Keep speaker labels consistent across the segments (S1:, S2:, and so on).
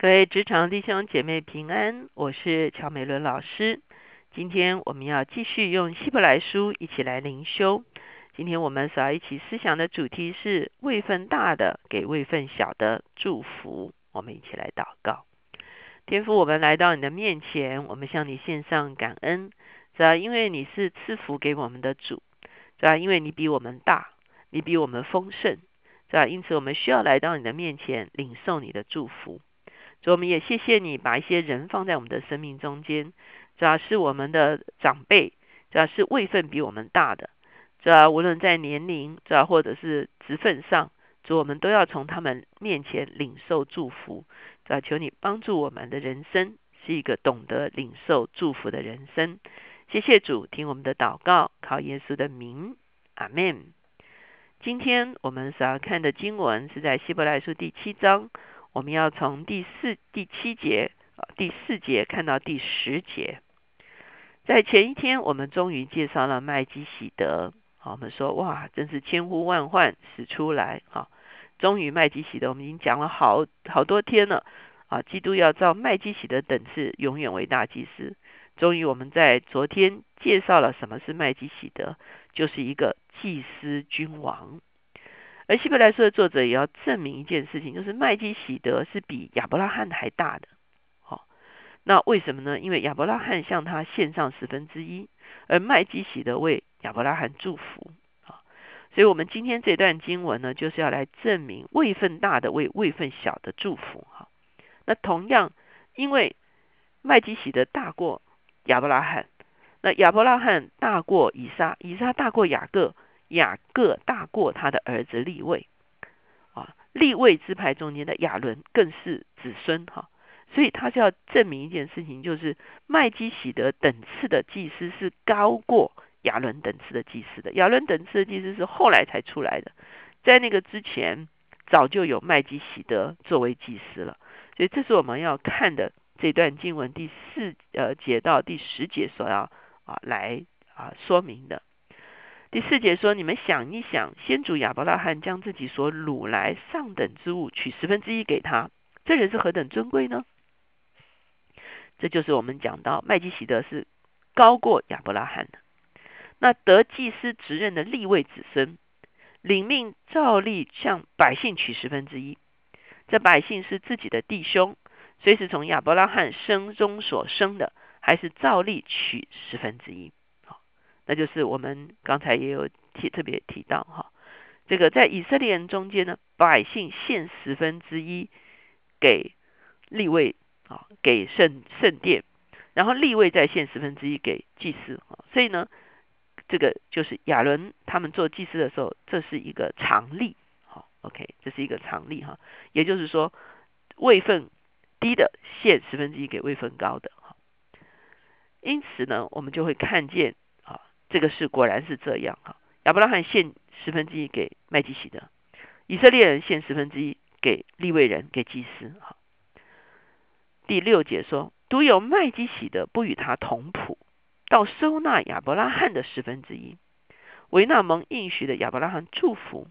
S1: 各位职场弟兄姐妹平安，我是乔美伦老师。今天我们要继续用希伯来书一起来灵修。今天我们所要一起思想的主题是位份大的给位份小的祝福。我们一起来祷告。天父，我们来到你的面前，我们向你献上感恩，主要因为你是赐福给我们的主，主要因为你比我们大，你比我们丰盛，主要因此我们需要来到你的面前领受你的祝福。主，我们也谢谢你把一些人放在我们的生命中间，主要是我们的长辈，主要是位分比我们大的，主要无论在年龄，主要或者是职分上，主我们都要从他们面前领受祝福。主要求你帮助我们的人生是一个懂得领受祝福的人生。谢谢主，听我们的祷告，靠耶稣的名，阿门。今天我们所要看的经文是在希伯来书第七章。我们要从第四、第七节，第四节看到第十节。在前一天，我们终于介绍了麦基喜德。我们说哇，真是千呼万唤始出来啊！终于麦基喜德，我们已经讲了好好多天了啊。基督要照麦基喜德等次，永远为大祭司。终于，我们在昨天介绍了什么是麦基喜德，就是一个祭司君王。而希伯来书的作者也要证明一件事情，就是麦基喜德是比亚伯拉罕还大的。好，那为什么呢？因为亚伯拉罕向他献上十分之一，而麦基喜德为亚伯拉罕祝福。啊，所以我们今天这段经文呢，就是要来证明位份大的为位份小的祝福。哈，那同样，因为麦基喜德大过亚伯拉罕，那亚伯拉罕大过以撒，以撒大过雅各。雅各大过他的儿子立位，啊，立位支派中间的亚伦更是子孙哈，所以他是要证明一件事情，就是麦基喜德等次的祭司是高过亚伦等次的祭司的。亚伦等次的祭司是后来才出来的，在那个之前早就有麦基喜德作为祭司了，所以这是我们要看的这段经文第四呃节到第十节所要啊来啊说明的。第四节说：“你们想一想，先祖亚伯拉罕将自己所掳来上等之物取十分之一给他，这人是何等尊贵呢？”这就是我们讲到麦基喜德是高过亚伯拉罕的。那得祭司职任的立位子孙，领命照例向百姓取十分之一。这百姓是自己的弟兄，虽是从亚伯拉罕生中所生的，还是照例取十分之一。那就是我们刚才也有提特别提到哈，这个在以色列人中间呢，百姓献十分之一给立位啊，给圣圣殿，然后立位再献十分之一给祭司啊，所以呢，这个就是亚伦他们做祭司的时候，这是一个常例，好，OK，这是一个常例哈，也就是说位份低的献十分之一给位份高的哈，因此呢，我们就会看见。这个是果然是这样哈，亚伯拉罕献十分之一给麦基喜德，以色列人献十分之一给利未人给祭司哈。第六节说，独有麦基喜德不与他同谱，到收纳亚伯拉罕的十分之一，维纳蒙应许的亚伯拉罕祝福，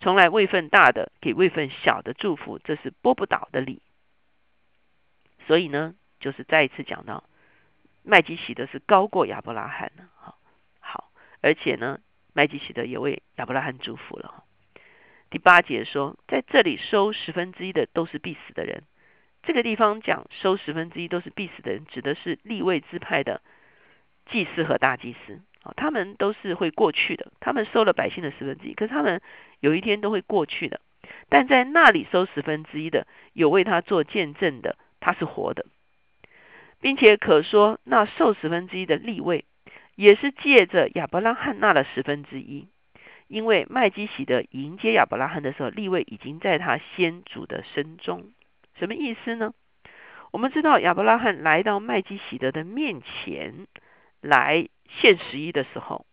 S1: 从来位份大的给位份小的祝福，这是拨不倒的理。所以呢，就是再一次讲到麦基喜德是高过亚伯拉罕的哈。而且呢，麦基喜德也为亚伯拉罕祝福了。第八节说，在这里收十分之一的都是必死的人。这个地方讲收十分之一都是必死的人，指的是立位支派的祭司和大祭司啊，他们都是会过去的。他们收了百姓的十分之一，可是他们有一天都会过去的。但在那里收十分之一的，有为他做见证的，他是活的，并且可说那受十分之一的立位。也是借着亚伯拉罕纳了十分之一，因为麦基喜德迎接亚伯拉罕的时候，立位已经在他先祖的身中。什么意思呢？我们知道亚伯拉罕来到麦基喜德的面前来献十一的时候，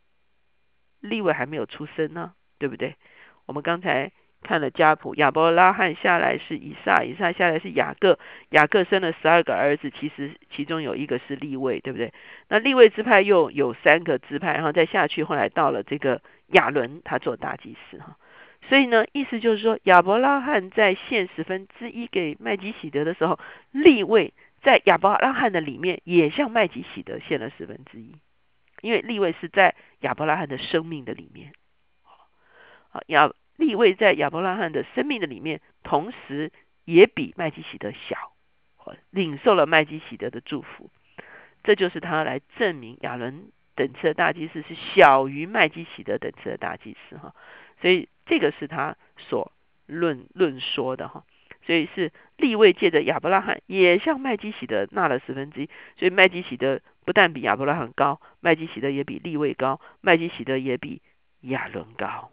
S1: 立位还没有出生呢，对不对？我们刚才。看了家谱，亚伯拉罕下来是以撒，以撒下来是雅各，雅各生了十二个儿子，其实其中有一个是立位，对不对？那立位支派又有三个支派，然后再下去，后来到了这个亚伦，他做大祭司哈。所以呢，意思就是说，亚伯拉罕在献十分之一给麦基喜德的时候，立位在亚伯拉罕的里面也向麦基喜德献了十分之一，因为立位是在亚伯拉罕的生命的里面。好，亚立位在亚伯拉罕的生命的里面，同时也比麦基喜德小，领受了麦基喜德的祝福。这就是他来证明亚伦等次的大祭司是小于麦基喜德等次的大祭司哈。所以这个是他所论论说的哈，所以是立位借着亚伯拉罕也向麦基喜德纳了十分之一，所以麦基喜德不但比亚伯拉罕高，麦基喜德也比立位高，麦基喜德也比亚伦高。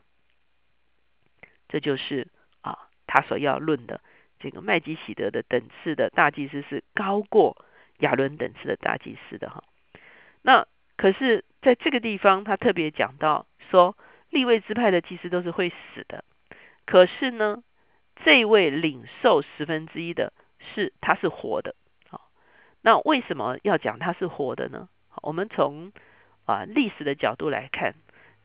S1: 这就是啊，他所要论的这个麦基喜德的等次的大祭司是高过亚伦等次的大祭司的哈。那可是在这个地方，他特别讲到说。立位支派的祭司都是会死的，可是呢，这位领受十分之一的是他是活的，好，那为什么要讲他是活的呢？我们从啊历史的角度来看，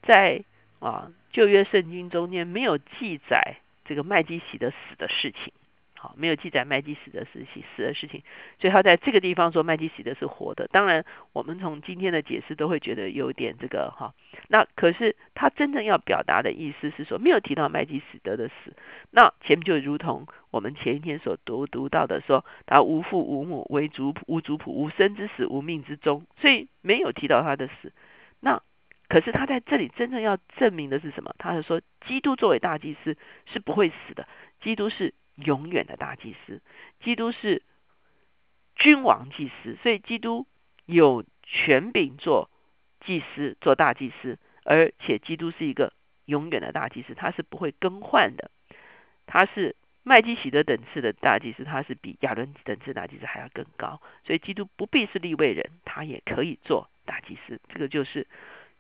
S1: 在啊旧约圣经中间没有记载这个麦基洗德死的事情。好，没有记载麦基死的事情，死的事情，所以他在这个地方说麦基喜德是活的。当然，我们从今天的解释都会觉得有点这个哈。那可是他真正要表达的意思是说，没有提到麦基喜德的死。那前面就如同我们前一天所读读到的说，他无父无母，为族无族谱，无生之死，无命之终，所以没有提到他的死。那可是他在这里真正要证明的是什么？他是说，基督作为大祭司是不会死的，基督是。永远的大祭司，基督是君王祭司，所以基督有权柄做祭司，做大祭司，而且基督是一个永远的大祭司，他是不会更换的。他是麦基喜德等次的大祭司，他是比亚伦等次大祭司还要更高，所以基督不必是立位人，他也可以做大祭司。这个就是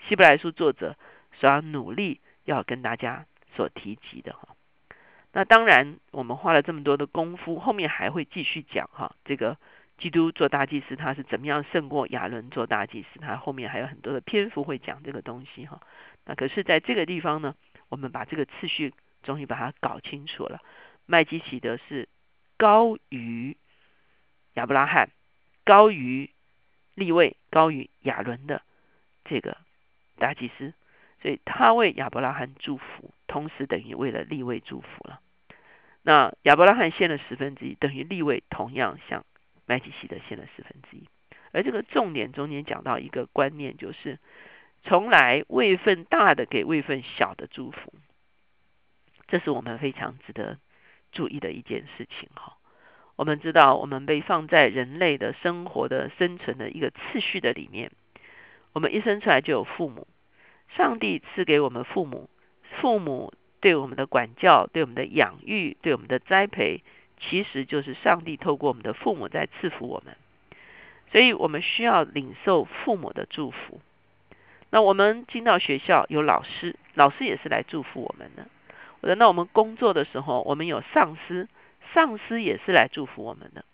S1: 希伯来书作者所要努力要跟大家所提及的哈。那当然，我们花了这么多的功夫，后面还会继续讲哈。这个基督做大祭司，他是怎么样胜过亚伦做大祭司？他后面还有很多的篇幅会讲这个东西哈。那可是在这个地方呢，我们把这个次序终于把它搞清楚了。麦基喜德是高于亚伯拉罕、高于利位、高于亚伦的这个大祭司。所以他为亚伯拉罕祝福，同时等于为了立位祝福了。那亚伯拉罕献了十分之一，等于立位同样向麦基洗德献了十分之一。而这个重点中间讲到一个观念，就是从来位份大的给位份小的祝福，这是我们非常值得注意的一件事情哈。我们知道，我们被放在人类的生活的生存的一个次序的里面，我们一生出来就有父母。上帝赐给我们父母，父母对我们的管教、对我们的养育、对我们的栽培，其实就是上帝透过我们的父母在赐福我们。所以我们需要领受父母的祝福。那我们进到学校有老师，老师也是来祝福我们的。我说，那我们工作的时候，我们有上司，上司也是来祝福我们的。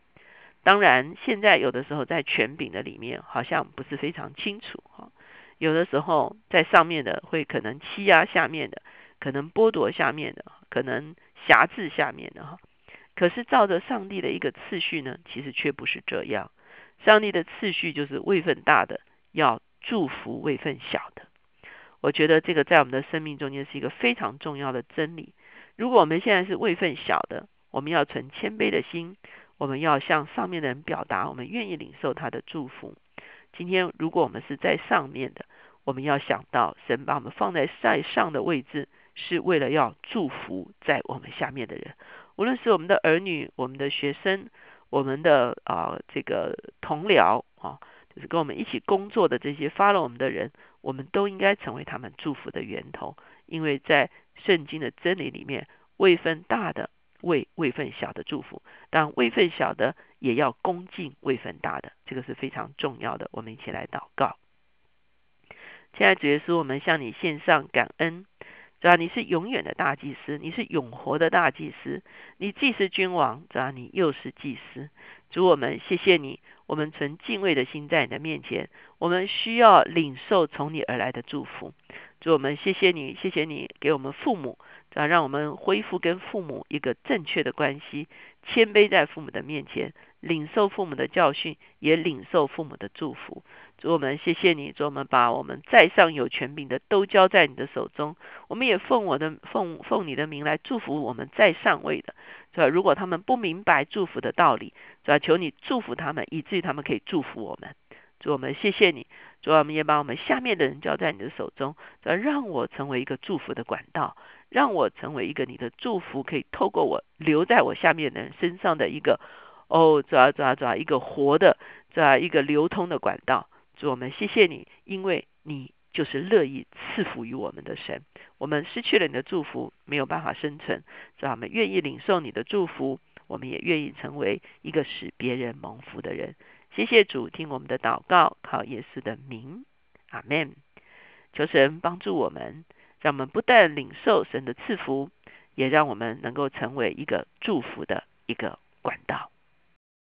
S1: 当然，现在有的时候在权柄的里面，好像不是非常清楚哈。有的时候，在上面的会可能欺压下面的，可能剥夺下面的，可能辖制下面的哈。可是照着上帝的一个次序呢，其实却不是这样。上帝的次序就是位份大的要祝福位份小的。我觉得这个在我们的生命中间是一个非常重要的真理。如果我们现在是位份小的，我们要存谦卑的心，我们要向上面的人表达，我们愿意领受他的祝福。今天，如果我们是在上面的，我们要想到神把我们放在在上的位置，是为了要祝福在我们下面的人。无论是我们的儿女、我们的学生、我们的啊这个同僚啊，就是跟我们一起工作的这些发了我们的人，我们都应该成为他们祝福的源头。因为在圣经的真理里面，位分大的为位份小的祝福，但位份小的。也要恭敬位份大的，这个是非常重要的。我们一起来祷告。亲爱的主耶稣，我们向你献上感恩，主啊你是永远的大祭司，你是永活的大祭司，你既是君王，主啊你又是祭司。主我们谢谢你，我们存敬畏的心在你的面前，我们需要领受从你而来的祝福。主我们谢谢你，谢谢你给我们父母，啊让我们恢复跟父母一个正确的关系，谦卑在父母的面前，领受父母的教训，也领受父母的祝福。主我们谢谢你，主我们把我们在上有权柄的都交在你的手中，我们也奉我的奉奉你的名来祝福我们在上位的，是吧？如果他们不明白祝福的道理，是吧？求你祝福他们，以至于他们可以祝福我们。主我们谢谢你，主我们也把我们下面的人交在你的手中，主让我成为一个祝福的管道，让我成为一个你的祝福可以透过我留在我下面的人身上的一个哦，主啊主啊主啊一个活的这样一个流通的管道。主我们谢谢你，因为你就是乐意赐福于我们的神。我们失去了你的祝福，没有办法生存。主我们愿意领受你的祝福，我们也愿意成为一个使别人蒙福的人。谢谢主，听我们的祷告，靠耶稣的名，阿门。求神帮助我们，让我们不但领受神的赐福，也让我们能够成为一个祝福的一个管道。